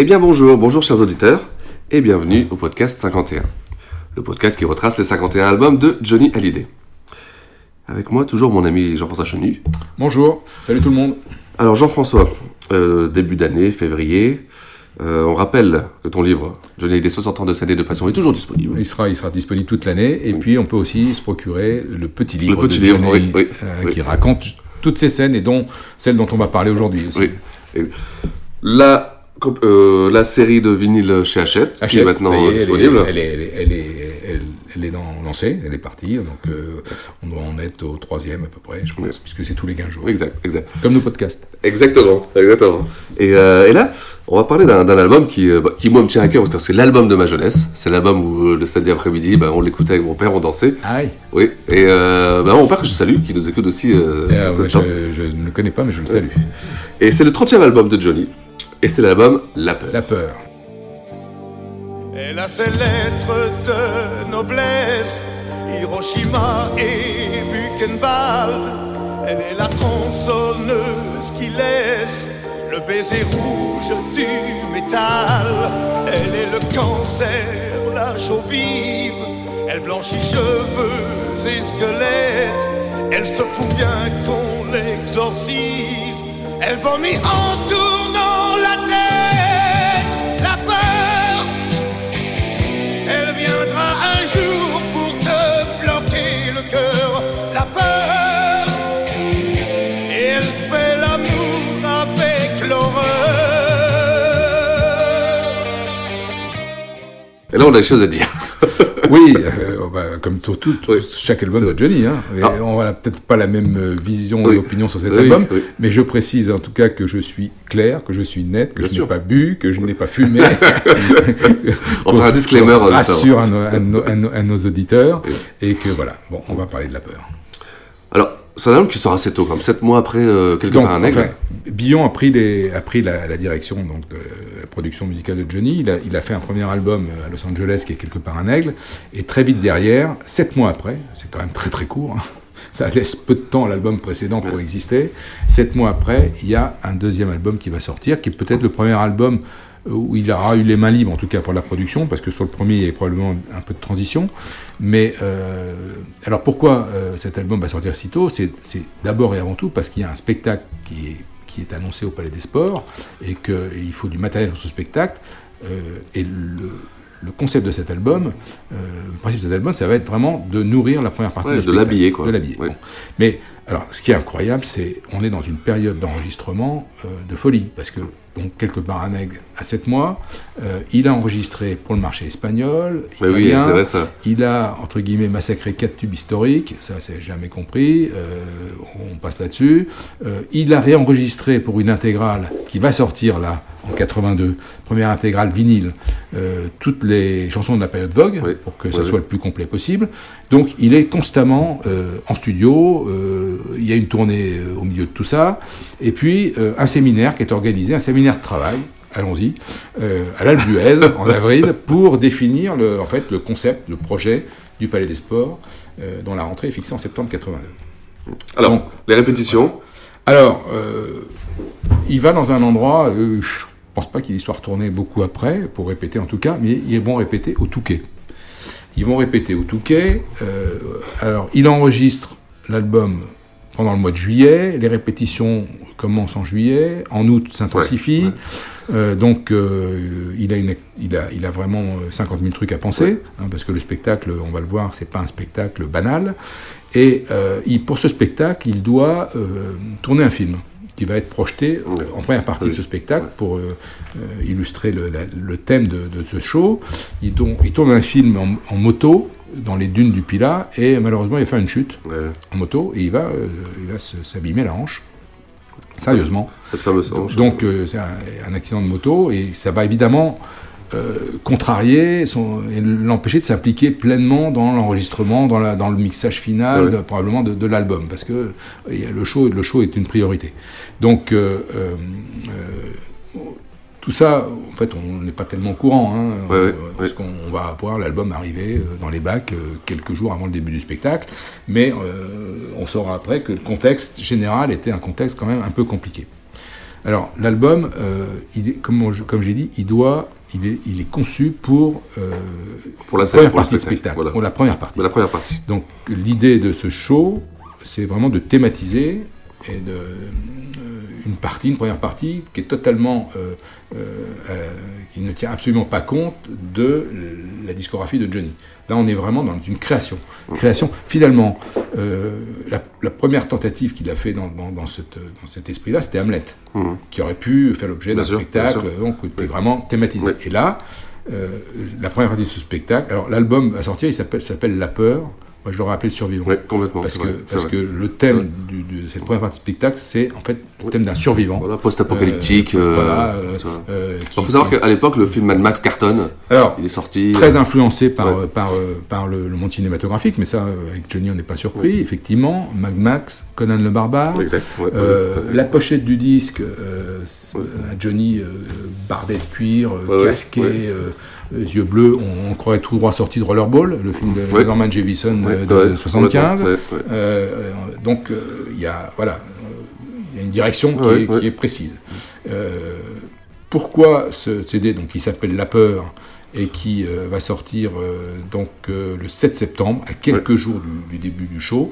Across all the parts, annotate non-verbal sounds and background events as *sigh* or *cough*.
Eh bien bonjour, bonjour chers auditeurs, et bienvenue au podcast 51. Le podcast qui retrace les 51 albums de Johnny Hallyday. Avec moi toujours mon ami Jean-François Chenu. Bonjour, salut tout le monde. Alors Jean-François, euh, début d'année, février, euh, on rappelle que ton livre Johnny Hallyday 60 ans de scène et de passion est toujours disponible. Il sera, il sera disponible toute l'année, et puis on peut aussi se procurer le petit livre petit de livre, Johnny, oui, oui, euh, oui. qui raconte toutes ces scènes, et dont celle dont on va parler aujourd'hui aussi. Oui. Et la, comp- euh, la série de vinyle chez Hachette, qui est maintenant est, disponible. Elle est, elle est, elle est, elle, elle est dans- lancée, elle est partie, donc euh, on doit en être au troisième à peu près, je pense, Oui. puisque c'est tous les 15 jours. Exact, exact. Comme nos podcasts. Exactement, exactement. Et, euh, et là, on va parler d'un album qui, euh, qui moi me tient à cœur parce que c'est l'album de ma jeunesse. C'est l'album où le samedi après-midi, bah, on l'écoutait avec mon père, on dansait. Aïe Oui. Et bah, mon père que je salue, qui nous écoute aussi je, temps. je ne le connais pas, mais je le salue. Et c'est le 30e album de Johnny. Et c'est l'album La Peur. La peur. Elle a ses lettres de noblesse, Hiroshima et Buchenwald. Elle est la tronçonneuse qui laisse le baiser rouge du métal. Elle est le cancer, la chaux vive. Elle blanchit cheveux et squelettes. Elle se fout bien qu'on l'exorcise. Elle vomit en tournant Et là, on a des choses à dire. *laughs* Oui, euh, bah, comme tout, tout- Oui. chaque album de Johnny. Hein. Et Ah. On n'a peut-être pas la même euh, vision Oui. et opinion sur cet Oui, album, mais je précise en tout cas que je suis clair, que je suis net, que Bien je n'ai pas bu, que je n'ai pas fumé. *laughs* *laughs* On fera un disclaimer, Rassure à nos, à nos- à nos- à nos auditeurs. Et que voilà, bon, on va parler de la peur. Alors, c'est un album qui sort assez tôt, comme 7 mois après euh, Quelque Donc, part un aigle. enfin, Billon a pris, les- a pris la, la direction donc, de la production musicale de Johnny. Il a, il a fait un premier album euh, à Los Angeles qui est quelque part un aigle. Et très vite derrière, sept mois après, c'est quand même très très court, hein, *laughs* ça laisse peu de temps à l'album précédent pour exister. Sept mois après, il y a un deuxième album qui va sortir, qui est peut-être le premier album où il aura eu les mains libres, en tout cas pour la production, parce que sur le premier, il y avait probablement un peu de transition. Mais euh, alors pourquoi euh, cet album va sortir si tôt? C'est d'abord et avant tout parce qu'il y a un spectacle qui est, qui est annoncé au Palais des Sports et qu'il faut du matériel pour ce spectacle. Euh, et le, le concept de cet album, le principe de cet album, ça va être vraiment de nourrir la première partie Ouais, de l'habiller, quoi. De l'habiller. Ouais. bon. Mais alors, ce qui est incroyable, c'est on est dans une période d'enregistrement euh, de folie, parce que donc quelque part un aigle à 7 mois, euh, il a enregistré pour le marché espagnol, Mais oui, italien, c'est vrai ça. il a, entre guillemets, massacré quatre tubes historiques, ça c'est jamais compris, euh, on passe là-dessus. Il a réenregistré pour une intégrale qui va sortir là, en 82, première intégrale vinyle, toutes les chansons de la période Vogue, Oui. pour que Oui, ça oui. soit le plus complet possible. Donc il est constamment en studio, il y a une tournée euh, au milieu de tout ça, et puis euh, un séminaire qui est organisé, un séminaire de travail, allons-y, euh, à l'Albuez en *laughs* avril pour définir le, en fait, le concept, le projet du Palais des Sports, euh, dont la rentrée est fixée en septembre 82. Alors, Donc, les répétitions. Alors, euh, il va dans un endroit, je pense pas qu'il y soit retourné beaucoup après, pour répéter en tout cas, mais ils vont répéter au Touquet. Ils vont répéter au Touquet. alors, il enregistre l'album pendant le mois de juillet. Les répétitions commencent en juillet. En août, s'intensifient. Ouais, Euh, donc, euh, il, a une, il, a, il a vraiment euh, 50 000 trucs à penser, hein, parce que le spectacle, on va le voir, c'est pas un spectacle banal. Et euh, il, pour ce spectacle, il doit euh, tourner un film qui va être projeté euh, en première partie de ce spectacle pour euh, euh, illustrer le, la- le thème de, de ce show. Il, tourne- il tourne un film en, en moto dans les dunes du Pilat et malheureusement il fait une chute en moto et il va, euh, il va s'abîmer la hanche. Sérieusement. Cette fameuse hanche. Donc euh, c'est un, un accident de moto et ça va évidemment euh, contrarier son, et l'empêcher de s'impliquer pleinement dans l'enregistrement, dans, la- dans le mixage final, Ouais. de- probablement de, de l'album, parce que le show, le show est une priorité. Donc tout ça, en fait, on n'est pas tellement au courant, hein, Ouais, ouais, euh, parce qu'on on va voir l'album arriver euh, dans les bacs euh, quelques jours avant le début du spectacle, mais euh, on saura après que le contexte général était un contexte quand même un peu compliqué. Alors l'album, euh, comme, j'ai dit, il doit, il est, il est conçu pour, euh, Pour la première pour le partie de spectacle, spectacle, voilà. pour la première partie. De la première partie. Donc l'idée de ce show, c'est vraiment de thématiser et de, euh, une partie, une première partie qui est totalement, euh, euh, qui ne tient absolument pas compte de la discographie de Johnny. Là, on est vraiment dans une création. Création. Finalement, euh, la, la première tentative qu'il a fait dans, dans, dans, cette, dans cet esprit-là, c'était Hamlet, qui aurait pu faire l'objet d'un spectacle, donc était vraiment thématisé. Et là, la première partie de ce spectacle, alors l'album à sortir, il s'appelle s'appelle La Peur. Moi, je l'aurais appelé le survivant. complètement. Parce que, vrai, c'est parce vrai. que le thème du- de cette première partie de spectacle, c'est en fait le thème d'un survivant. Voilà, post-apocalyptique. Euh, voilà, euh, euh, Il faut savoir qu'à l'époque, le film Mad Max cartonne. Alors, il est sorti. Très influencé par, Ouais. par, par le, le monde cinématographique, mais ça, avec Johnny, on n'est pas surpris. Effectivement, Mad Max, Conan le Barbare. Exact, ouais, Euh. La pochette du disque, Johnny barbé de cuir, casqué, euh, yeux bleus. On, on croirait tout droit sorti de Rollerball, le film de Ouais. Norman Jevison Ouais, de, ouais, de 75. complètement, ouais, ouais. Euh, donc, euh, il y a voilà, il y a une direction qui, est, ouais. qui est précise. Euh, pourquoi ce CD, donc, qui s'appelle La Peur et qui euh, va sortir donc le 7 septembre, à quelques jours du, du début du show.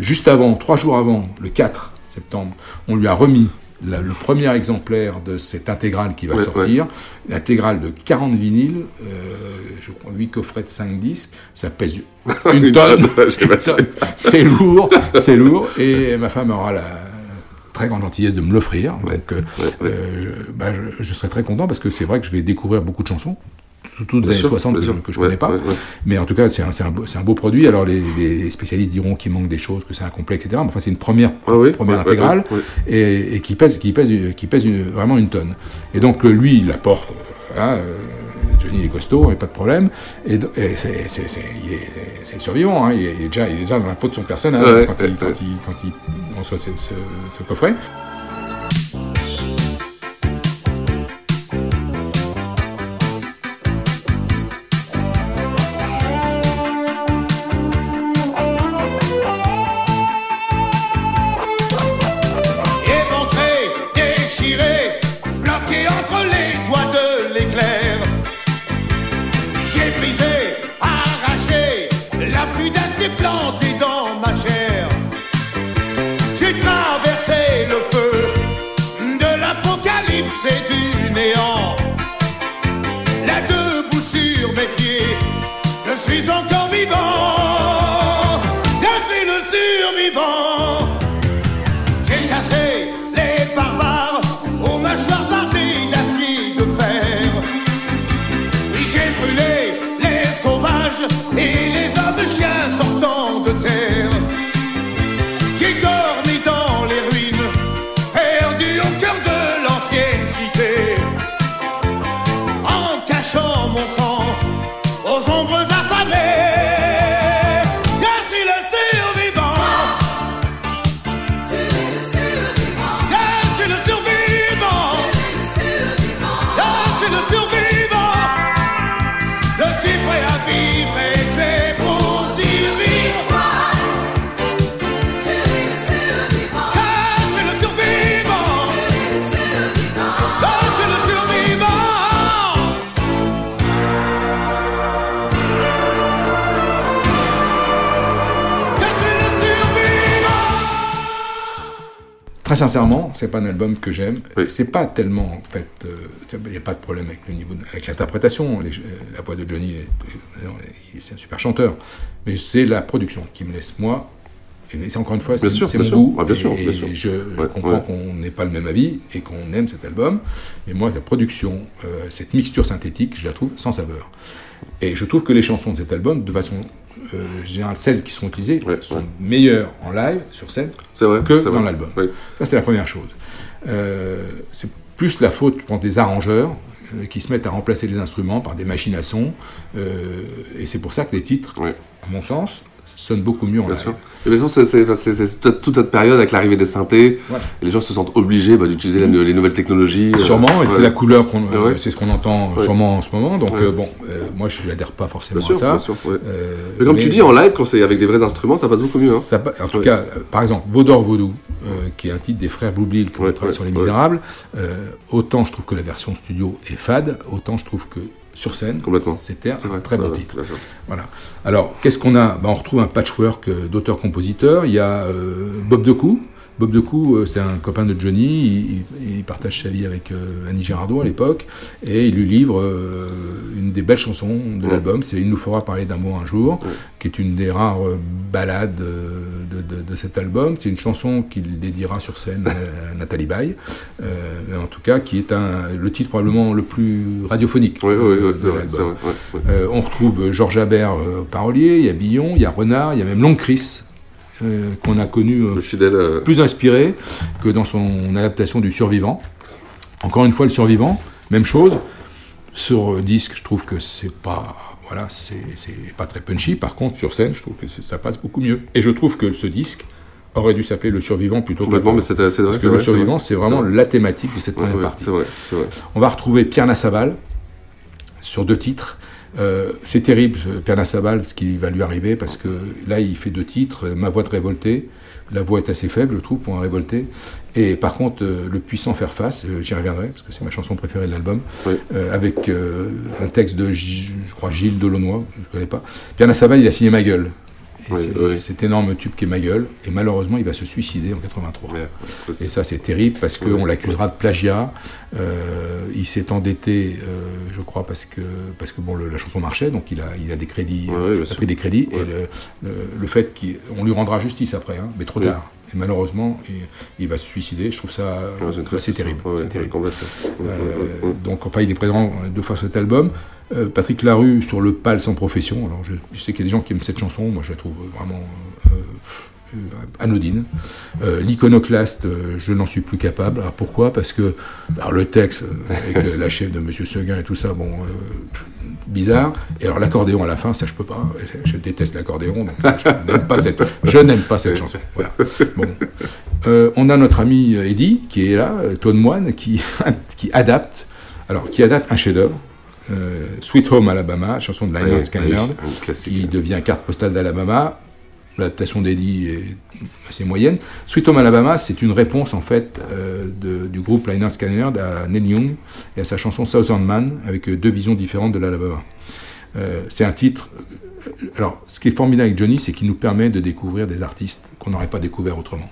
Juste avant, trois jours avant, le 4 septembre, on lui a remis la- le premier exemplaire de cette intégrale qui va Ouais, sortir, l'intégrale de 40 vinyles, euh, je crois 8 coffrets de 5 disques, ça pèse *laughs* une Une tonne, tonne, c'est lourd, c'est *laughs* lourd, et ma femme aura la très grande gentillesse de me l'offrir, donc euh, euh, bah, je, je serai très content parce que c'est vrai que je vais découvrir beaucoup de chansons, surtout des Bien années sûr, 60 bien que, que je Ouais, connais pas, ouais, ouais. mais en tout cas c'est un, un, beau- un produit, alors les, les spécialistes diront qu'il manque des choses, que c'est incomplet, etc., mais enfin c'est une première, première ouais, ouais, intégrale. Et, et qui pèse, qui pèse, qui pèse une- vraiment une tonne. Et donc euh, lui, il la porte. Voilà, euh, Johnny il est costaud, il n'y a pas de problème. Et, et c'est, le survivant. hein, il, est, il est déjà, il est déjà dans la peau de son personnage quand, il, quand, il, quand il reçoit ce, ce- ce coffret. Sincèrement, c'est pas un album que j'aime. C'est pas tellement, en fait, il n'y a pas de problème avec le niveau, de- avec l'interprétation. Les- La voix de Johnny, est- est- c'est un super chanteur, mais c'est la production qui me laisse moi. Et c'est encore une fois, c'est sûr, c'est mon sûr. goût. Ah, bien sûr, et bien sûr. je Ouais, comprends ouais. qu'on n'ait pas le même avis et qu'on aime cet album. Mais moi, sa production, euh, cette mixture synthétique, je la trouve sans saveur. Et je trouve que les chansons de cet album, de façon euh, générale, celles qui sont utilisées, sont meilleures en live, sur scène, vrai, que dans l'album. Oui. Ça, c'est la première chose. Euh, c'est plus la faute je des arrangeurs euh, qui se mettent à remplacer les instruments par des machines à son. et c'est pour ça que les titres, à mon sens, sonnent beaucoup mieux en Bien sûr. Et bien sûr, c'est toute- cette période avec l'arrivée des synthés, Ouais. et les gens se sentent obligés bah, d'utiliser la- les nouvelles technologies. euh, Sûrement, et c'est la couleur qu'on, Ah ouais. c'est ce qu'on entend sûrement en ce moment. Donc euh, bon, euh, moi je n'adhère pas forcément sûr, à ça. bien sûr. Euh, Mais comme tu dis, en live, quand c'est avec des vrais instruments, ça passe beaucoup mieux. Hein. Ça en tout cas, euh, par exemple, Vaudor Vaudou, euh, qui est un titre des frères Boublil qui ouais, sur Les. Misérables, euh, autant je trouve que la version studio est fade, autant je trouve que sur scène, c'était un vrai, très bon titre. Voilà. Alors, qu'est-ce qu'on a? Ben, On retrouve un patchwork euh, d'auteurs-compositeurs. Il y a euh, Bob Decou. Bob Decou, euh, c'est un copain de Johnny. Il, partage sa vie avec euh, Annie Girardot à l'époque. Et il lui livre euh, une des belles chansons de l'album. C'est Il nous fera parler d'un mot un jour, qui est une des rares ballades de, de- de cet album. C'est une chanson qu'il dédiera sur scène à Nathalie Baye. Euh, en tout cas, qui est un, le titre probablement le plus radiophonique Oui, oui, oui, de l'album. Euh, on retrouve Georges Habert euh, parolier, il y a Billon, il y a Renard, il y a même Long Chris, euh, qu'on a connu euh, plus inspiré que dans son adaptation du Survivant. Encore une fois, le Survivant, même chose. Sur euh, disque, je trouve que c'est pas. Voilà, c'est pas très punchy. Par contre, sur scène, je trouve que ça passe beaucoup mieux. Et je trouve que ce disque aurait dû s'appeler Le Survivant plutôt que Complètement, Le mais c'est- vrai, Parce que Le Survivant, c'est vraiment vrai. la thématique de cette Ouais, première ouais, partie. vrai. On va retrouver Pierre Nassabal sur deux titres. Euh, c'est terrible, euh, Pierre Nassabal, ce qui va lui arriver, parce que là, il fait deux titres. euh, Ma voix de révolté. La voix est assez faible, je trouve, pour un révolté. Et par contre, euh, Le puissant faire face, euh, j'y reviendrai, parce que c'est ma chanson préférée de l'album, avec un texte de, G- je crois, Gilles Delaunoy, je ne connais pas. Pierre Nassabal, il a signé Ma gueule. Oui, c'est- oui. cet énorme tube qui est Ma gueule. Et malheureusement, il va se suicider en 83. Et ça, c'est terrible parce qu'on l'accusera de plagiat. Euh, il s'est endetté, euh, je crois, parce que, parce que bon, le- la chanson marchait, donc il a, il a des crédits, il a pris des crédits. Et le, le, le fait qu'on lui rendra justice après, hein, mais trop tard. Et malheureusement, il, il va se suicider. Je trouve ça Ouais, c'est histoire. terrible. Ouais, Euh, donc, enfin, il est présent deux fois sur cet album. Euh, Patrick Larue sur le pal sans profession. Alors, je, je sais qu'il y a des gens qui aiment cette chanson. Moi, je la trouve vraiment euh, anodine. Euh, L'iconoclaste, euh, je n'en suis plus capable. Alors, pourquoi? Parce que alors, le texte, euh, avec euh, *laughs* la chef de Monsieur Seguin et tout ça, bon, euh, bizarre. Et alors, l'accordéon à la fin, ça, je peux pas. Je, déteste l'accordéon. donc Je n'aime pas cette, je n'aime pas cette chanson. Voilà. Bon. Euh, on a notre ami euh, Eddie qui est là, euh, Claude Moine, qui, *laughs* qui adapte, alors qui adapte un chef-d'œuvre, euh, Sweet Home Alabama, chanson de Lynyrd Skynyrd, qui devient carte postale d'Alabama. L'adaptation d'Eddie est assez moyenne. Sweet Home Alabama, c'est une réponse en fait euh, du groupe Lynyrd Skynyrd à Neil Young et à sa chanson Southern Man avec euh, deux visions différentes de l'Alabama. Euh, c'est un titre. Alors, ce qui est formidable avec Johnny, c'est qu'il nous permet de découvrir des artistes qu'on n'aurait pas découvert autrement.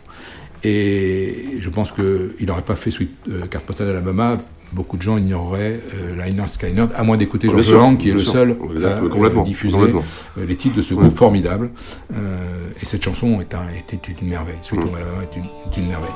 Et je pense qu'il n'aurait pas fait Sweet, euh, Carte postale d'Alabama. Beaucoup de gens ignoreraient euh, Lynyrd Skynyrd, à moins d'écouter Bien George sûr, Lang, qui est le sûr. seul à euh, diffuser les titres de ce groupe formidable. Euh, et cette chanson est un- une merveille. Sweet Mm. Home Alabama est une merveille.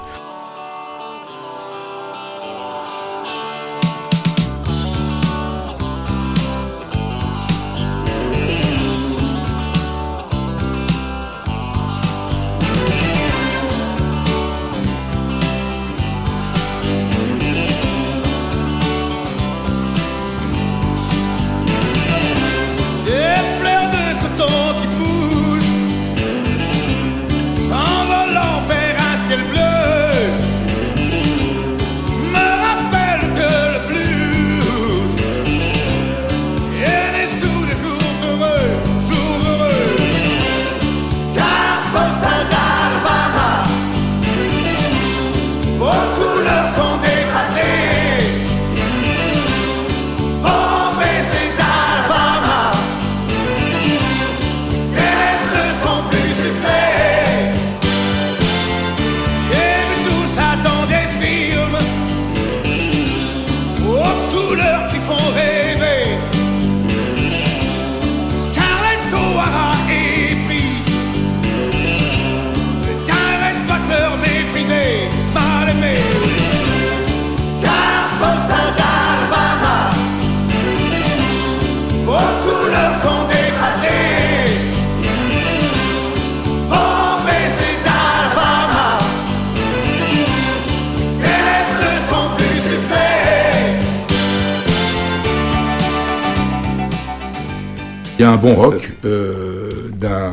Bon rock euh, d'un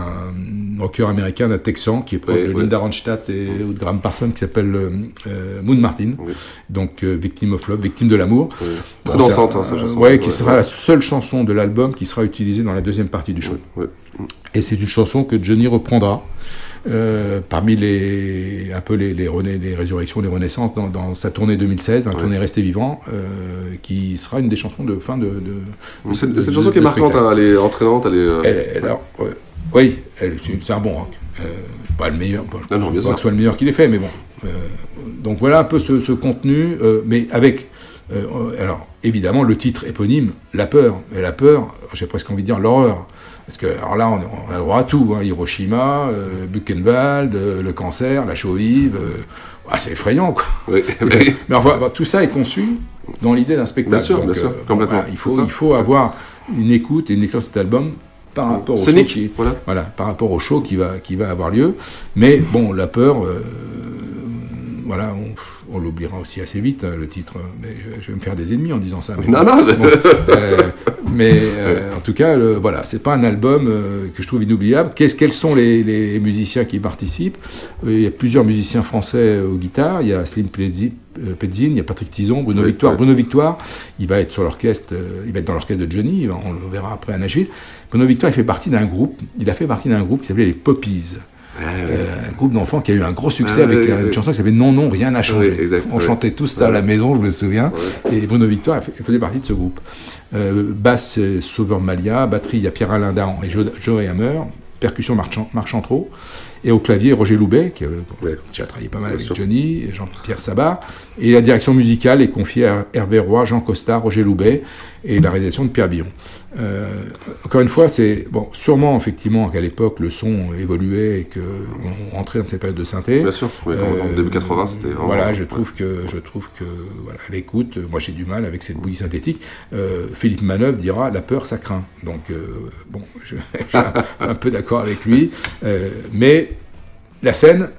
rocker américain, d'un Texan, qui est proche Oui, de oui. Linda Ronstadt et de Graham Parsons, qui s'appelle euh, euh, Moon Martin. Donc, euh, victime of love, victime de l'amour. Dansante, hein, cette chanson. Ouais, qui Ouais, sera la seule chanson de l'album qui sera utilisée dans la deuxième partie du show. Et c'est une chanson que Johnny reprendra. euh, parmi les un peu les, les, les résurrections, les renaissances dans, dans sa tournée 2016, dans la Ouais. tournée Resté vivant, euh, qui sera une des chansons de fin de. de de- chanson qui est marquante, hein, elle est entraînante, elle est. euh, Elle- elle- alors, ouais. oui, c'est un bon rock. Euh, pas le meilleur, bon, je Non, non, pense bien pas que ce soit le meilleur qu'il ait fait, mais bon. Euh, donc voilà un peu ce, ce contenu, euh, mais avec. euh, alors évidemment, le titre éponyme, La peur. Mais la peur, j'ai presque envie de dire l'horreur. Parce que alors là, on, on a droit à tout. hein. Hiroshima, euh, Buchenwald, euh, le cancer, la chaux vive. euh, ah, c'est effrayant, quoi. Oui, *laughs* mais mais enfin, bah, tout ça est conçu dans l'idée d'un spectacle. Bien sûr, Donc, bien sûr, complètement, voilà, il, faut, il faut avoir une écoute et une lecture de cet album par rapport au show qui, voilà. par rapport au show qui va, qui va avoir lieu. Mais bon, la peur, euh, voilà, on, on l'oubliera aussi assez vite, hein, le titre. Mais je, vais me faire des ennemis en disant ça. Mais Non, bon, non, bon, *laughs* euh, mais euh, en tout cas, le- voilà, c'est pas un album euh, que je trouve inoubliable. Qu'est-ce, quels sont les, les musiciens qui participent? Il y a plusieurs musiciens français aux guitares. Il y a Slim Petzin, il y a Patrick Tison, Bruno Oui, Victoire. oui. Bruno Victoire, il va être sur l'orchestre, il va être dans l'orchestre de Johnny. On le verra après à Nashville. Bruno Victoire, il fait partie d'un groupe. Il a fait partie d'un groupe qui s'appelait les Poppies. Euh, un groupe d'enfants qui a eu un gros succès Ah, avec oui, euh, une oui. chanson qui s'appelait Non, non, rien n'a changé. Exact, On chantait tous ça à la maison, je me souviens. Et Bruno Victoire faisait partie de ce groupe. Euh, basse, c'est Sauveur Malia. Batterie, il y a Pierre-Alain Dahan et Joe, Joe Hammer. Percussion, Marchand, Marc Chantreau. Et au clavier, Roger Loubet, qui euh, qui a travaillé pas mal avec Johnny, Jean-Pierre Sabat. Et la direction musicale est confiée à Hervé Roy, Jean Costa, Roger Loubet, et la réalisation de Pierre Billon. Euh, encore une fois, c'est bon, sûrement effectivement qu'à l'époque le son évoluait et que on rentrait dans cette période de synthé. Bien sûr, oui, en- en début 80, c'était vraiment- Voilà, je ouais. trouve que je trouve que voilà, à l'écoute, euh, moi j'ai du mal avec cette bouillie synthétique. Euh, Philippe Manœuvre dira la peur ça craint. Donc euh, bon, *laughs* je, je suis un, un peu d'accord avec lui, Euh, mais la scène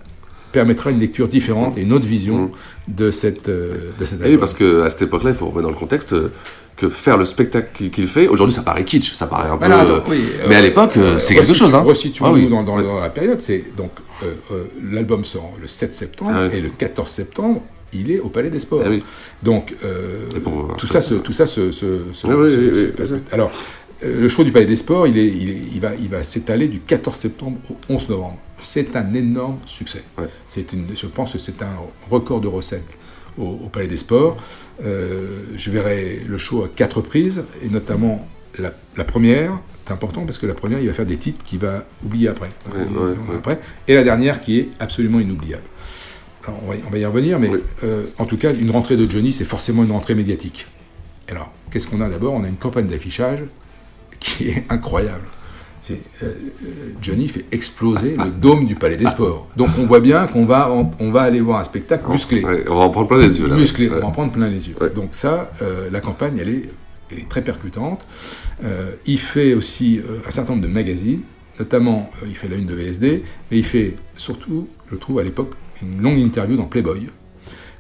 permettra une lecture différente et une autre vision de cette euh, de Mm. Et oui, parce qu'à cette époque-là, il faut remettre dans le contexte euh, que faire le spectacle qu'il- fait, aujourd'hui ça paraît kitsch, ça paraît un peu. Euh, oui, mais à euh, l'époque, euh, c'est quelque chose. Hein. resituons-nous Ah oui. dans, dans- Ouais. dans la période. C'est donc l'album sort le 7 septembre Ah oui. et le 14 septembre. Il est au Palais des Sports. Ah oui. Donc euh, pour- tout ça, se, tout ça se, se- se- Ah oui, se- oui, se oui, fait. bien sûr. Alors euh, le show du Palais des Sports, il, est, il, est- il va, il va s'étaler du 14 septembre au 11 novembre. C'est un énorme succès. C'est une, je pense que c'est un record de recettes au, au Palais des Sports. Euh, je verrai le show à quatre reprises, et notamment la, la première, c'est important parce que la première, il va faire des titres qu'il va oublier après. Ouais, Et, ouais, ouais. après. et la dernière qui est absolument inoubliable. Alors, on, va, on va y revenir, mais euh, en tout cas, une rentrée de Johnny, c'est forcément une rentrée médiatique. Alors, qu'est-ce qu'on a d'abord? On a une campagne d'affichage qui est incroyable. C'est, euh, euh, Johnny fait exploser le dôme du Palais des Sports. Donc on voit bien qu'on va, on, on va aller voir un spectacle musclé. Ouais, on va en prendre plein les yeux, là. Musclé, on va en prendre plein les yeux. Donc ça, euh, la campagne, elle est, elle est très percutante. Euh, il fait aussi un certain nombre de magazines, notamment il fait la une de VSD, mais il fait surtout, je trouve à l'époque, une longue interview dans Playboy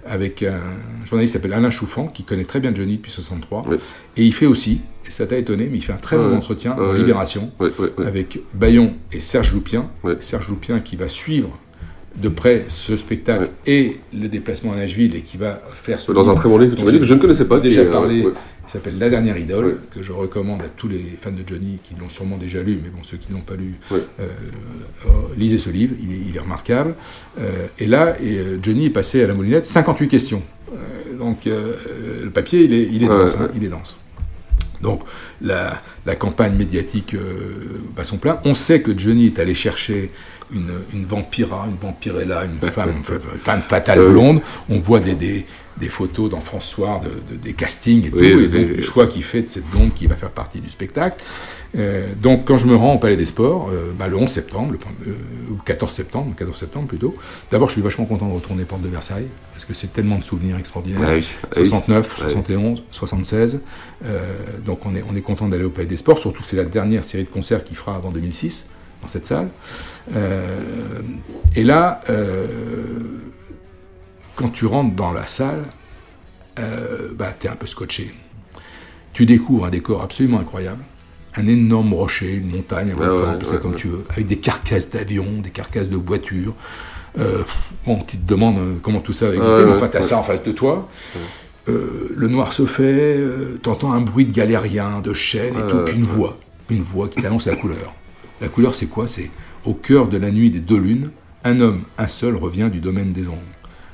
avec un journaliste qui s'appelle Alain Chouffan, qui connaît très bien Johnny depuis 63. Et il fait aussi, et ça t'a étonné, mais il fait un très bon entretien ouais. Libération avec Bayon et Serge Loupien. Serge Loupien qui va suivre de près ce spectacle et le déplacement à Nashville et qui va faire ce Dans un très bon livre que tu m'as dit, que je ne connaissais pas, déjà est, parlé il s'appelle La dernière idole que je recommande à tous les fans de Johnny qui l'ont sûrement déjà lu mais bon ceux qui ne l'ont pas lu euh, euh, lisez ce livre il est, il est remarquable. Euh, et là et, Johnny est passé à la moulinette 58 questions. Euh, donc le papier il est, il est Ouais, dense hein, il est dense. Donc la, la campagne médiatique bat son plein. On sait que Johnny est allé chercher une, une vampira, une vampirella, une femme, une femme fatale Euh, blonde. On voit des, des, des photos dans François, de, de- des castings et tout. Oui, et donc oui. le choix qu'il fait de cette blonde qui va faire partie du spectacle. Euh, donc quand je me rends au Palais des Sports, euh, bah, le 11 septembre, le, euh, ou 14 septembre, le 14 septembre plutôt, d'abord je suis vachement content de retourner porte de Versailles, parce que c'est tellement de souvenirs extraordinaires. Ah oui, ah oui. 69, Ah oui. 71, 76. Euh, donc on est, on est content d'aller au Palais des Sports, surtout c'est la dernière série de concerts qu'il fera avant 2006 dans cette salle. Euh, et là, euh, quand tu rentres dans la salle, euh, bah, tu es un peu scotché. Tu découvres un décor absolument incroyable. un énorme rocher, une montagne, un ouais, ça ouais, comme tu veux, avec des carcasses d'avions, des carcasses de voitures. Euh, bon, tu te demandes comment tout ça exister, Ouais, mais enfin, tu as ouais. ça en face de toi. Euh, le noir se fait, euh, t'entends un bruit de galérien, de chaînes et tout, puis une voix, une voix qui t'annonce la couleur. La couleur, c'est quoi? C'est au cœur de la nuit des deux lunes, un homme, un seul, revient du domaine des ombres.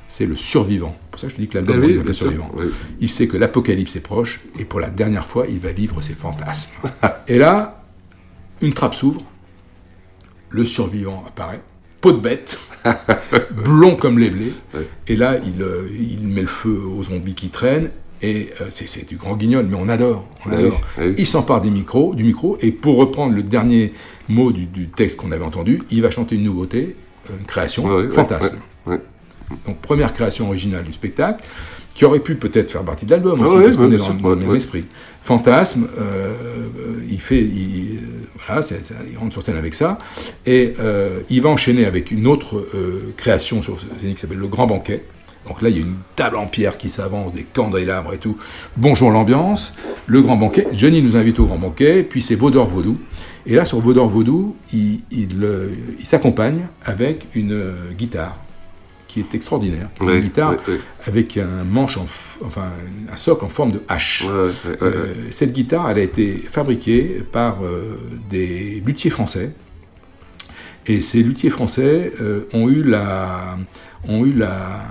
C'est le survivant. C'est pour ça que je te dis que l'album Ah oui, sûr, survivant. oui. Il sait que l'apocalypse est proche et pour la dernière fois, il va vivre ses fantasmes. *laughs* et là, une trappe s'ouvre, le survivant apparaît, peau de bête, *laughs* blond comme les blés, et là, il, euh, il met le feu aux zombies qui traînent. Et euh, c'est du grand guignol, mais on adore. On Ah adore. oui, ah oui. Il s'empare des micros, du micro, et pour reprendre le dernier mot du, du texte qu'on avait entendu, il va chanter une nouveauté, une création, ouais, fantasme. Donc première création originale du spectacle, qui aurait pu peut-être faire partie de l'album Ah aussi, ouais, parce qu'on ouais, est dans, le même esprit. Fantasme, euh, euh, il fait, il, rentre sur scène avec ça, et euh, il va enchaîner avec une autre création sur scène qui s'appelle Le Grand Banquet. Donc là, il y a une table en pierre qui s'avance, des candélabres et tout. Bonjour l'ambiance, le grand banquet. Johnny nous invite au grand banquet, puis c'est Vaudor Vaudou. Et là, sur Vaudor Vaudou, il, il, il s'accompagne avec une euh, guitare qui est extraordinaire. qui est Ouais, une guitare avec un manche, en f- enfin un socle en forme de hache. Euh, cette guitare, elle a été fabriquée par euh, des luthiers français. Et ces luthiers français euh, ont eu la, ont eu la,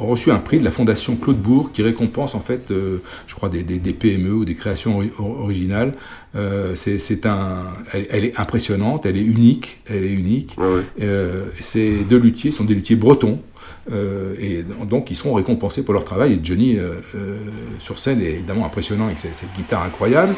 ont reçu un prix de la fondation Claude Bourg qui récompense en fait, euh, je crois des, des- des PME ou des créations ori- originales. Euh, c'est, un, elle, elle est impressionnante, elle est unique, elle est unique. Euh, ces deux luthiers sont des luthiers bretons. euh, et donc ils seront récompensés pour leur travail. Et Johnny sur scène est évidemment impressionnant avec cette, cette guitare incroyable.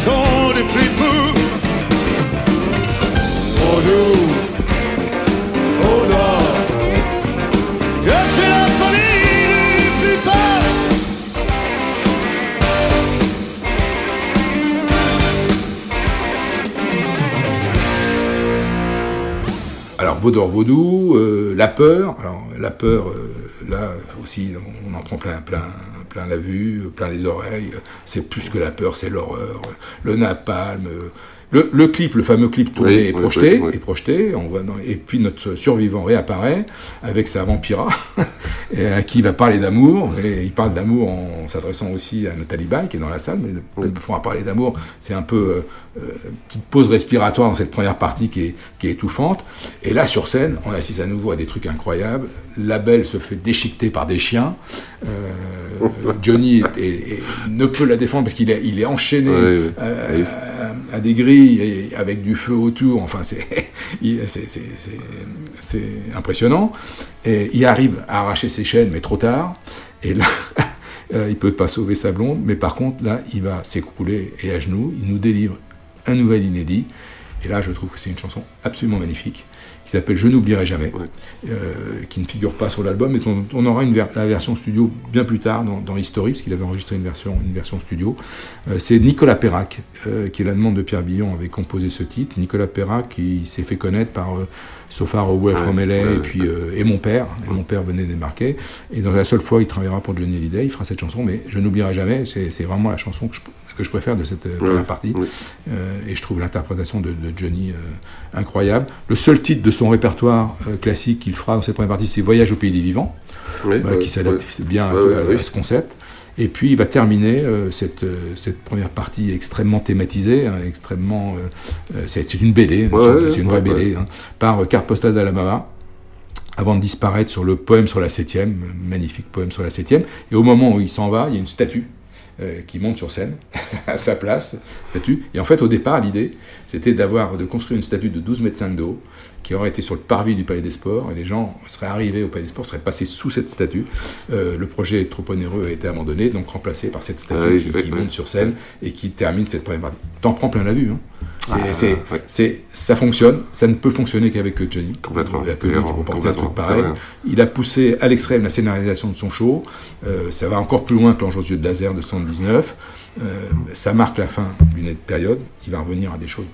Raison du plus fou. Oh nous, oh non. Je suis la folie du plus fort. Alors Vaudor Vaudou, euh, la peur. Alors la peur, euh, là aussi, on en prend plein, plein, plein la vue, plein les oreilles. C'est plus que la peur, c'est l'horreur. Le napalm. Euh, Le, le clip, le fameux clip tourné Oui, oui, projeté, oui, oui. et projeté. On dans- et puis notre survivant réapparaît avec sa vampira, *laughs* à qui il va parler d'amour. Et il parle d'amour en s'adressant aussi à Nathalie Baye qui est dans la salle. Mais fond à parler d'amour, c'est un peu euh, euh, une petite pause respiratoire dans cette première partie qui est, qui est étouffante. Et là, sur scène, on assiste à nouveau à des trucs incroyables. La belle se fait déchiqueter par des chiens. Euh, *laughs* Johnny est- est- est- ne peut la défendre parce qu'il est, il est enchaîné à des grilles et avec du feu autour. Enfin, *laughs* c'est impressionnant. Et il arrive à arracher ses chaînes, mais trop tard. Et là, *laughs* euh, il peut pas sauver sa blonde, mais par contre, là, il va s'écrouler et à genoux. Il nous délivre un nouvel inédit. Et là, je trouve que c'est une chanson absolument magnifique qui s'appelle Je n'oublierai jamais, euh, qui ne figure pas sur l'album, mais on, on aura une ver- la version studio bien plus tard dans, dans History, parce qu'il avait enregistré une version, une version studio. Euh, c'est Nicolas Perrac, euh, qui est la demande de Pierre Billon, avait composé ce titre. Nicolas Perrac, qui s'est fait connaître par So Far Away from LA, ouais, et puis et mon père, et mon père venait débarquer. Et dans la seule fois, il travaillera pour Johnny Hallyday, il fera cette chanson, mais je n'oublierai jamais. C'est vraiment la chanson que je, que je préfère de cette euh, première partie. Euh, et je trouve l'interprétation de, de Johnny euh, incroyable. Le seul titre de son répertoire euh, classique qu'il fera dans cette première partie, c'est Voyage au pays des vivants, Oui, qui s'adapte oui. bien à, ce concept. Et puis il va terminer cette, cette première partie extrêmement thématisée, hein, extrêmement. c'est une BD, Ouais, c'est une vraie BD, hein, par Carte postale d'Alabama avant de disparaître sur le poème sur la septième, magnifique poème sur la septième. Et au moment où il s'en va, il y a une statue euh, qui monte sur scène *laughs* à sa place, statue. Et en fait, au départ, l'idée, c'était d'avoir de construire une statue de 12 mètres 5 de haut qui aurait été sur le parvis du Palais des Sports et les gens seraient arrivés au Palais des Sports, seraient passés sous cette statue. Euh, le projet trop onéreux a été abandonné, donc remplacé par cette statue Ah oui, qui, oui, qui oui. monte sur scène et qui termine cette première partie. T'en prends plein la vue. Hein. C'est, Ah, c'est- ouais. ça fonctionne, ça ne peut fonctionner qu'avec Johnny. Complètement. Il a que lui qui peut porter un truc pareil. Il a poussé à l'extrême la scénarisation de son show. Euh, ça va encore plus loin que l'Ange aux yeux de laser de 79. Euh, ça marque la fin d'une période. Il va revenir à des choses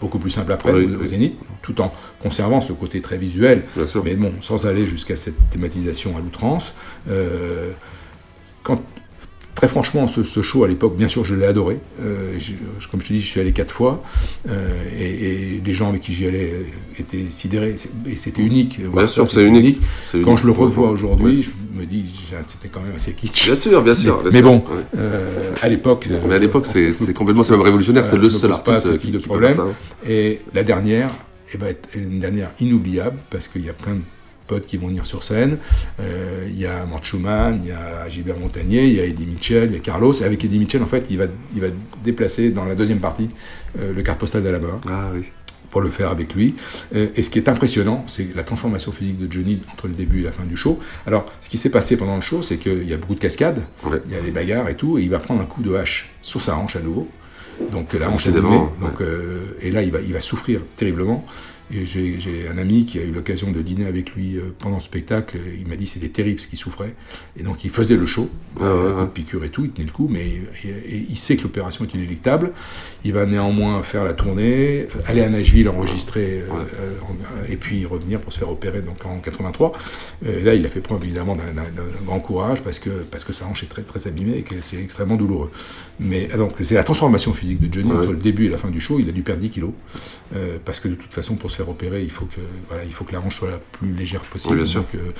beaucoup plus simples après, Oui, au, oui. Zénith, tout en conservant ce côté très visuel, mais bon, sans aller jusqu'à cette thématisation à l'outrance. Euh, quand, très franchement, ce, ce show à l'époque, bien sûr, je l'ai adoré. Euh, je- comme je te dis, je suis allé quatre fois, euh, et, et les gens avec qui j'y allais euh, étaient sidérés, et c'était unique. Ça, sûr, c'est unique. Quand je le revois aujourd'hui, Ouais. je me dis, c'était quand même assez kitsch. Bien sûr, bien sûr. Mais, bien mais sûr, bon, ouais. euh, à l'époque. Mais à l'époque, c'est complètement, c'est même révolutionnaire. C'est le seul artiste qui, de qui problème. ça. Et la dernière, eh ben, une dernière inoubliable parce qu'il y a plein de potes qui vont venir sur scène. Euh, Il y a Mort Schumann, il y a Gilbert Montagnier, il y a Eddie Mitchell, il y a Carlos. Et avec Eddie Mitchell, en fait, il va, il va déplacer dans la deuxième partie euh, le carte postale d'Alabama Ah oui. pour le faire avec lui. Euh, et ce qui est impressionnant, c'est la transformation physique de Johnny entre le début et la fin du show. Alors, ce qui s'est passé pendant le show, c'est qu'il y a beaucoup de cascades, Ouais. il y a des bagarres et tout, et il va prendre un coup de hache sur sa hanche à nouveau. Donc la hanche est donc, euh, et là, il va, il va souffrir terriblement. Et j'ai un ami qui a eu l'occasion de dîner avec lui euh, pendant le spectacle. Il m'a dit que c'était terrible ce qu'il souffrait. Et donc il faisait le show, Ouais, euh, ouais, piqûre et tout, il tenait le coup, mais et- et il sait que l'opération est inéluctable. Il va néanmoins faire la tournée, euh, aller à Nashville enregistrer, euh, euh, et puis revenir pour se faire opérer donc en 83. Euh, là, il a fait preuve évidemment d'un grand courage parce que, parce que sa hanche est très, très abîmée et que c'est extrêmement douloureux. Mais ah, donc c'est la transformation physique de Johnny Ouais. entre le début et la fin du show. Il a dû perdre 10 kilos euh, parce que de toute façon, pour se faire opérer, il faut que, voilà, il faut que la hanche soit la plus légère possible. Oui, bien sûr. Donc, euh,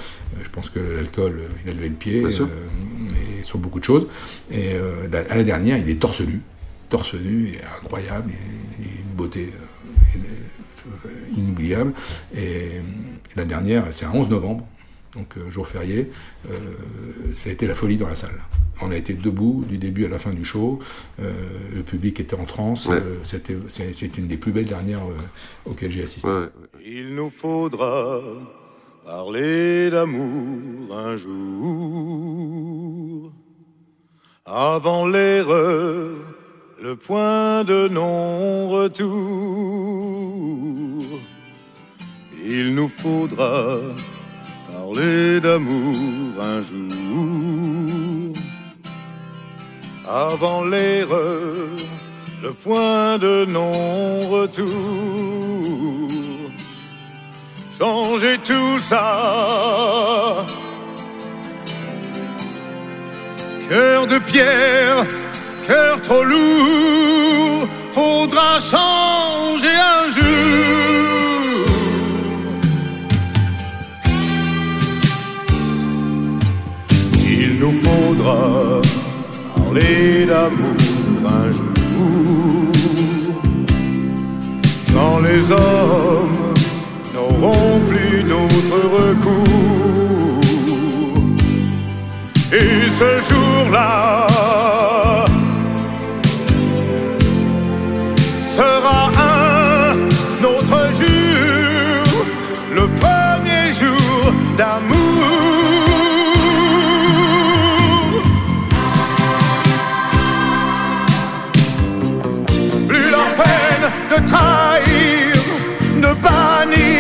je pense que l'alcool, euh, il a levé le pied euh, et sur beaucoup de choses. Et la- à la dernière, il est torse nu. Torse nu, il est incroyable, il, a une beauté in- inoubliable. Et la dernière, c'est un 11 novembre, donc jour férié. Ça a été la folie dans la salle. On a été debout du début à la fin du show. Euh, le public était en transe. Ouais. Euh, c'était- c'est c'est une des plus belles dernières euh, auxquelles j'ai assisté. Ouais, ouais. Il nous faudra parler d'amour un jour. Avant l'erreur, le point de non-retour. Il nous faudra parler d'amour un jour. Avant l'erreur, le point de non-retour. Changer tout ça. Cœur de pierre, cœur trop lourd, faudra changer un jour. Il nous faudra parler d'amour un jour. Quand les hommes n'auront plus d'autre recours. Et ce jour-là peine de trahir, de bannir.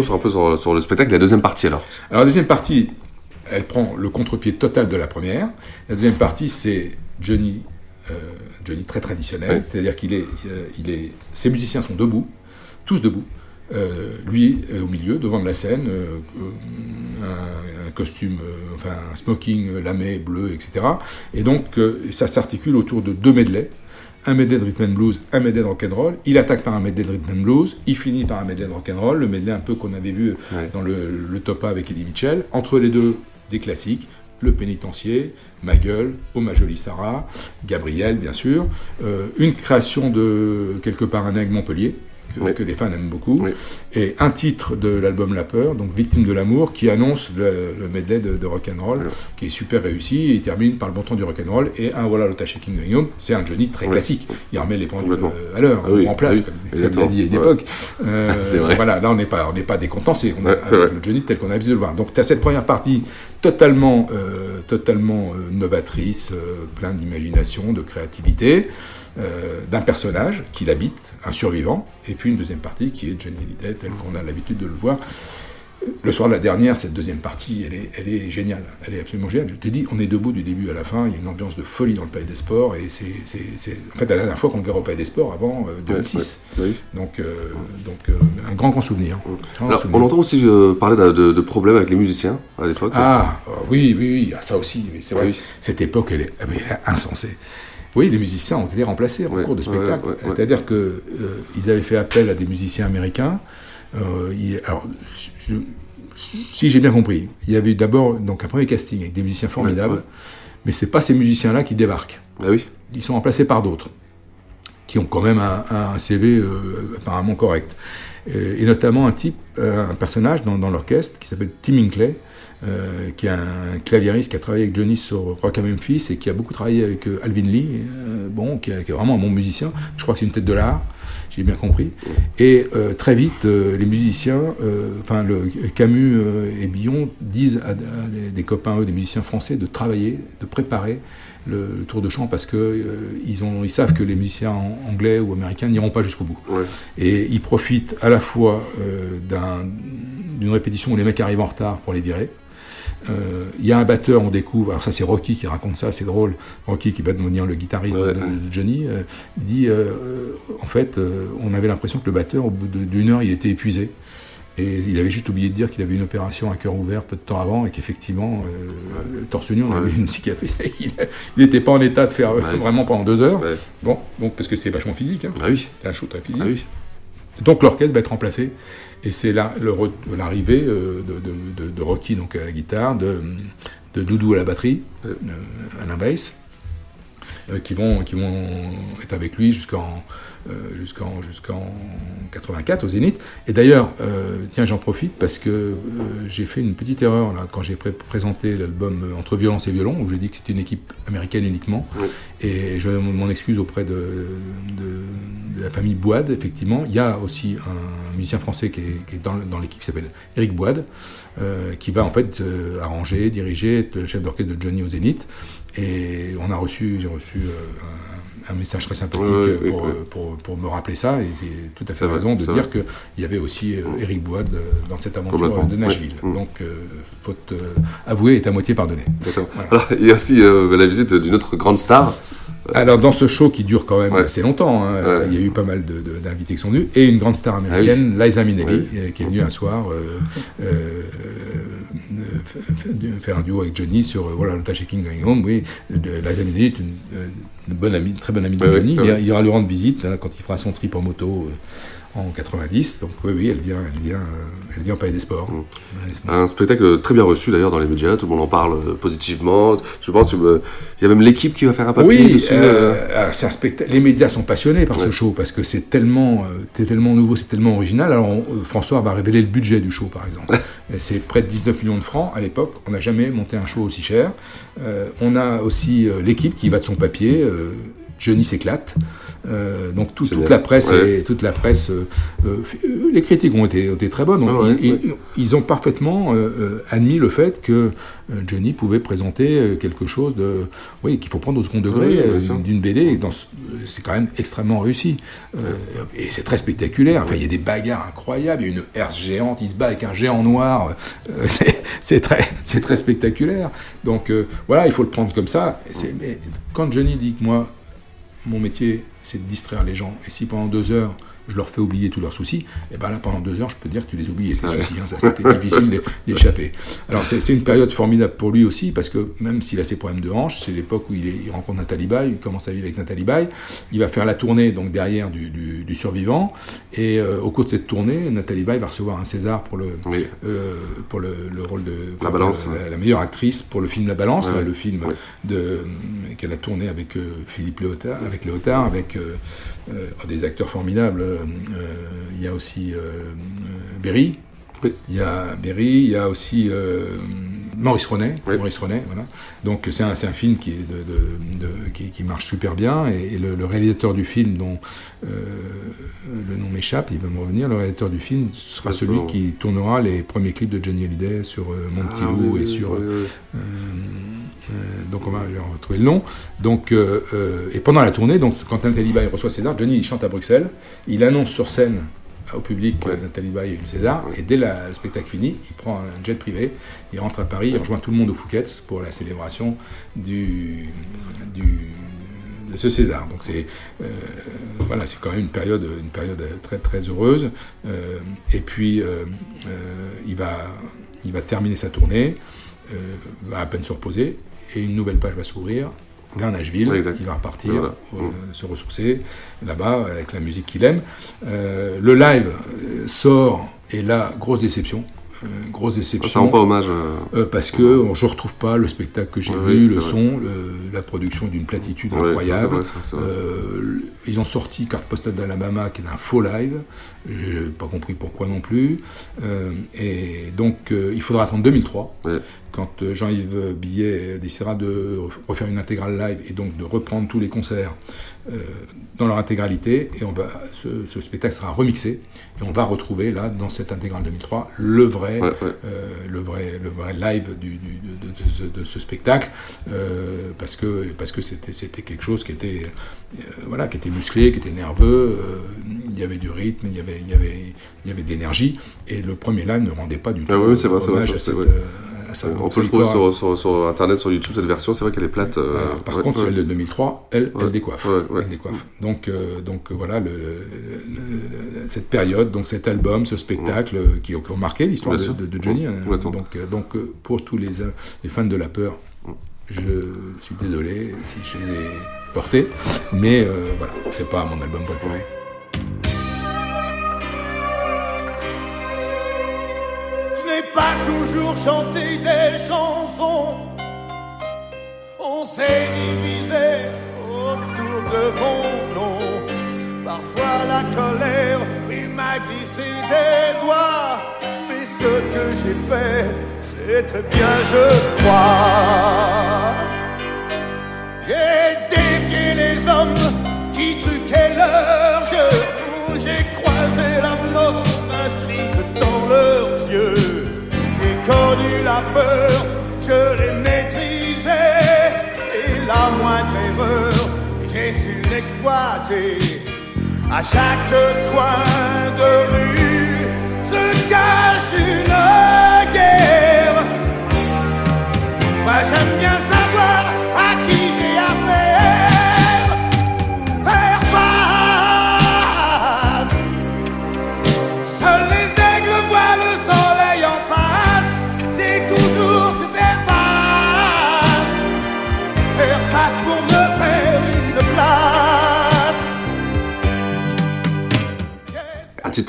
Revenons sur un peu sur, sur le spectacle, la deuxième partie alors. Alors la deuxième partie, elle prend le contre-pied total de la première. La deuxième partie, c'est Johnny, euh, Johnny très traditionnel, c'est-à-dire qu'il est, euh, il est, ses musiciens sont debout, tous debout. Euh, lui au milieu, devant de la scène, un, un costume, enfin un smoking lamé, bleu, etc. Et donc ça s'articule autour de deux medleys. Un medley de rhythm and blues, un medley de rock'n'roll. Il attaque par un medley de rhythm and blues, il finit par un medley de rock'n'roll, le medley un peu qu'on avait vu dans le, le top A avec Eddie Mitchell. Entre les deux, des classiques. Le pénitencier, Ma gueule, Oh ma jolie Sarah, Gabriel, bien sûr. Euh, une création de quelque part un aigle Montpellier, que, que les fans aiment beaucoup. Et un titre de l'album La Peur, donc Victime de l'amour, qui annonce le, le medley de, de rock'n'roll, qui est super réussi. Il termine par le bon temps du rock'n'roll. Et un Voilà le Shaking Going Home, c'est un Johnny très Ouais. classique. Il remet les pendules euh, à l'heure, Ah en place, ah comme, comme il exactement. a dit à une Ouais. époque. *laughs* Euh, C'est vrai. Voilà, là on n'est pas, on pas décontent, c'est on Ouais, avec le Johnny tel qu'on a l'habitude de le voir. Donc tu as cette première partie totalement, euh, totalement euh, novatrice, euh, plein d'imagination, de créativité, d'un personnage qui l'habite, un survivant, et puis une deuxième partie qui est Johnny Hallyday tel qu'on a l'habitude de le voir. Le soir de la dernière, cette deuxième partie, elle est, elle est géniale. Elle est absolument géniale. Je t'ai dit, on est debout du début à la fin. Il y a une ambiance de folie dans le Palais des Sports. Et c'est, en fait la dernière fois qu'on le verra au Palais des Sports avant euh, 2006. Ouais, ouais, Donc, euh, donc euh, un grand, grand souvenir. Un grand Alors, souvenir. on entend aussi euh, parler de, de- de problèmes avec les musiciens à l'époque. Ah, euh, oui, oui, oui, ah, ça aussi, c'est vrai. Oui. Cette époque, elle est, elle est insensée. Oui, les musiciens ont été remplacés en Ouais, cours de spectacle. C'est-à-dire que euh, ils avaient fait appel à des musiciens américains. Euh, il- alors, je- si j'ai bien compris, il y avait eu d'abord donc un premier casting avec des musiciens formidables, Ouais, ouais. mais c'est pas ces musiciens-là qui débarquent. Ah oui. Ils sont remplacés par d'autres qui ont quand même un, un CV euh, apparemment correct. Euh, et notamment un type, un personnage dans, dans l'orchestre qui s'appelle Tim Hinckley, euh, qui est un claviériste qui a travaillé avec Johnny sur Rock à Memphis et qui a beaucoup travaillé avec Alvin Lee, euh, bon, qui est vraiment un bon musicien. Je crois que c'est une tête de l'art, j'ai bien compris. Et euh, très vite, euh, les musiciens, euh, enfin le Camus et Billon disent à, à des, des copains, eux, des musiciens français, de travailler, de préparer le, le tour de chant parce que ils, ont, ils savent que les musiciens en- anglais ou américains n'iront pas jusqu'au bout. Ouais. Et ils profitent à la fois d'un- d'une répétition où les mecs arrivent en retard pour les virer. Euh, Il y a un batteur, on découvre, alors ça c'est Rocky qui raconte ça, c'est drôle. Rocky qui va devenir le guitariste Ouais. de, de Johnny, euh, il dit euh, en fait, on avait l'impression que le batteur, au bout d'une heure, il était épuisé. Et il avait juste oublié de dire qu'il avait une opération à cœur ouvert peu de temps avant et qu'effectivement, euh, torse nu, on avait une cicatrice. *laughs* il n'était pas en état de faire Ouais. vraiment pendant deux heures. Bon, donc parce que c'était vachement physique. Hein. Ah oui. C'était un show très physique. Ah oui. Donc l'orchestre va être remplacé. Et c'est là l'arrivée euh, de, Rocky donc à la guitare, de, Doudou à la batterie, à la bass, qui, vont, être avec lui jusqu'en jusqu'en jusqu'en 84 au Zénith. Et d'ailleurs, euh, tiens, j'en profite parce que euh, j'ai fait une petite erreur là quand j'ai pré- présenté l'album euh, Entre violence et violon, où j'ai dit que c'était une équipe américaine uniquement. Et je m'en excuse auprès de, de- de la famille Boide, effectivement. Il y a aussi un musicien français qui est, qui est dans, dans l'équipe qui s'appelle Eric Boide, euh, qui va en fait euh, arranger, diriger, être le chef d'orchestre de Johnny au Zénith. Et on a reçu, j'ai reçu euh, un, un message très sympathique Ouais, ouais, euh, pour, ouais, ouais. euh, pour, pour me rappeler ça. Et c'est tout à fait vrai, raison de dire qu'il y avait aussi Eric euh, dans cette aventure de Nashville. Mm. Donc, faute avouée est à moitié pardonnée. Alors, il y a aussi euh, la visite d'une autre grande star. Alors, dans ce show qui dure quand même Ouais. assez longtemps, hein, Ouais. il y a eu pas mal d'invités qui sont venus, et une grande star américaine, Liza Minnelli, Oui. euh, qui est venue un soir euh, euh, euh, faire un duo avec Johnny sur voilà, le Shaking Going Home. Oui, Liza Minnelli est une, une bonne amie, très bonne amie de Ouais, Johnny. il, ira, lui rendre visite hein, quand il fera son trip en moto. Euh, en 90, donc oui, oui, elle vient, elle vient, euh, elle vient au Palais des Sports. Un spectacle très bien reçu d'ailleurs dans les médias, tout le monde en parle euh, positivement. Je pense qu'il y a même l'équipe qui va faire un papier Oui, dessus. euh, euh. un spectacle. Les médias sont passionnés par ce show parce que c'est tellement, euh, tellement nouveau, c'est tellement original. Alors on- euh, François va révéler le budget du show, par exemple. C'est près de 19 millions de francs à l'époque. On n'a jamais monté un show aussi cher. Euh, on a aussi euh, l'équipe qui va de son papier. euh, Johnny s'éclate. Euh, donc tout- toute la presse, Ouais. et, toute la presse, euh, les critiques ont été, ont été très bonnes. Donc, Ah ouais, ils, ouais. ils- ils ont parfaitement euh, euh, admis le fait que Johnny pouvait présenter quelque chose de, oui, qu'il faut prendre au second degré d'une BD. C'est quand même extrêmement réussi. Et c'est très spectaculaire. Enfin, il y a des bagarres incroyables. Il y a une herse géante, il se bat avec un géant noir. *laughs* C'est très, très spectaculaire. Donc voilà, il faut le prendre comme ça. Mais quand Johnny dit que moi, mon métier, c'est de distraire les gens, et si pendant deux heures, je leur fais oublier tous leurs soucis, et ben là pendant deux heures, je peux dire que tu les oublies, tes soucis, hein, ça c'était difficile d'y *laughs* échapper. Alors c'est une période formidable pour lui aussi, parce que même s'il a ses problèmes de hanche, c'est l'époque où il, il, rencontre Nathalie Baye, il commence à vivre avec Nathalie Baye, il va faire la tournée donc derrière du, du, survivant, et euh, au cours de cette tournée, Nathalie Baye va recevoir un César pour le, euh, pour le, rôle de la, balance, la, meilleure actrice pour le film La Balance, le film de qu'elle a tourné avec euh, Philippe Léotard, avec Léotard, avec des acteurs formidables euh, il y a aussi euh, Berry. Il y a Berry, il y a aussi Maurice René, Maurice René, voilà. Donc c'est un, un, film qui, est de, de, qui, qui, marche super bien et, le, réalisateur du film dont le nom m'échappe, il va me revenir, le réalisateur du film sera celui qui tournera les premiers clips de Johnny Hallyday sur Mon Petit ah Loup et sur donc on va retrouver le nom. Donc, et pendant la tournée, donc, quand Nathalie Baye reçoit César, Johnny il chante à Bruxelles, il annonce sur scène au public Nathalie Baye eu César, et dès le spectacle fini, il prend un jet privé, il rentre à Paris, il rejoint tout le monde au Fouquet's pour la célébration du, de ce César. Donc c'est voilà, c'est quand même une période, une période très très heureuse. et puis il va il va terminer sa tournée, va à peine se reposer, et une nouvelle page va s'ouvrir vers Nashville. Il va repartir, euh, mm. se ressourcer là-bas avec la musique qu'il aime. Euh, le live euh, sort et là, grosse déception. Grosse déception. Ça rend pas hommage. parce que je retrouve pas le spectacle que j'ai vu, le son, la production d'une platitude incroyable. ils ont sorti Carte postale d'Alabama qui est un faux live. J'ai pas compris pourquoi non plus. et donc il faudra attendre 2003 quand euh, Jean-Yves Billet décidera de refaire une intégrale live et donc de reprendre tous les concerts euh, dans leur intégralité, et on va, ce, spectacle sera remixé, et on va retrouver là, dans cette intégrale 2003, le vrai, euh, le vrai, le vrai live du, de, ce, spectacle, parce que parce que c'était c'était quelque chose qui était voilà, qui était musclé, qui était nerveux, il y avait du rythme, il y avait il y avait il y avait d'énergie, et le premier live ne rendait pas du tout ah oui, hommage à cette on peut le trouver sur, sur, internet, sur YouTube, cette version, c'est vrai qu'elle est plate. Euh, par contre, celle de 2003, elle, elle décoiffe. Elle décoiffe. Donc, euh, donc voilà, le, cette période, donc cet album, ce spectacle euh, qui, ont marqué l'histoire de, de, Johnny. Hein. donc, donc pour tous les, les fans de la peur, je suis désolé si je les ai portés, mais voilà, c'est pas mon album préféré. Toujours chanter des chansons. On s'est divisé autour de mon nom. Parfois la colère il m'a glissé des doigts. Mais ce que j'ai fait, c'est bien, je crois. J'ai défié les hommes qui truquaient leur jeu. J'ai croisé la mort inscrite dans leurs yeux connu la peur, je l'ai maîtrisé Et la moindre erreur, j'ai su l'exploiter. À chaque coin de rue se cache une guerre. Moi j'aime bien savoir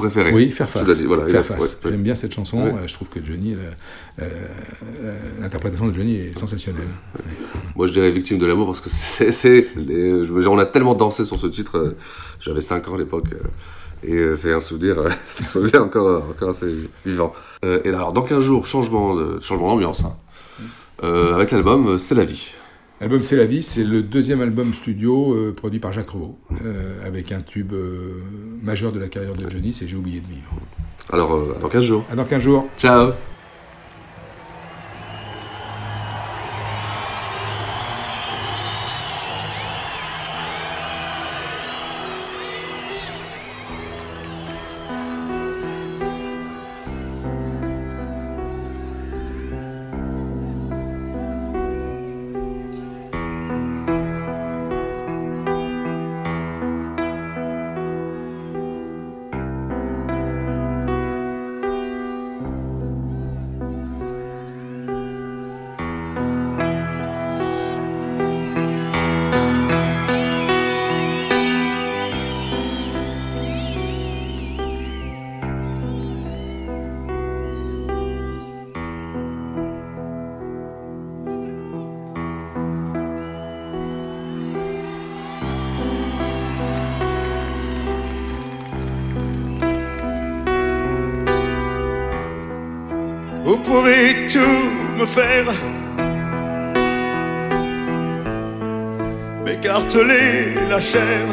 Un Oui, faire face. Dit, voilà, faire face. Ouais, J'aime bien cette chanson. Ouais. Je trouve que Johnny, l'interprétation de Johnny est sensationnelle. Moi, je dirais victime de l'amour parce que c'est, on a tellement dansé sur ce titre. J'avais 5 ans à l'époque. Et euh, c'est un souvenir, euh, *laughs* c'est un souvenir encore, encore assez vivant. Euh, et alors, dans 15 jours, changement de changement d'ambiance. Hein. avec l'album C'est la vie. L'album C'est la vie, c'est le deuxième album studio produit par Jacques Revaux, avec un tube majeur de la carrière de Johnny, c'est J'ai oublié de vivre. Alors, dans 15 jours. À dans 15 jours. Ciao. Tout me faire. M'écarteler la chair.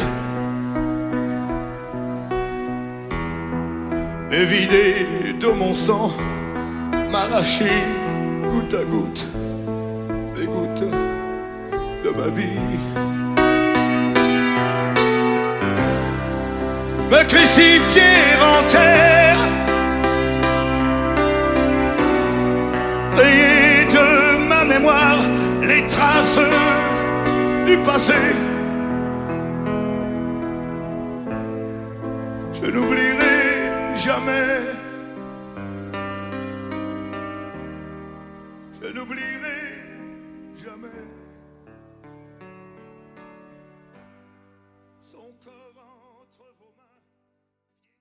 Me vider de mon sang, m'arracher goutte à goutte les gouttes de ma vie. Me crucifier en terre. Du passé. Je n'oublierai jamais.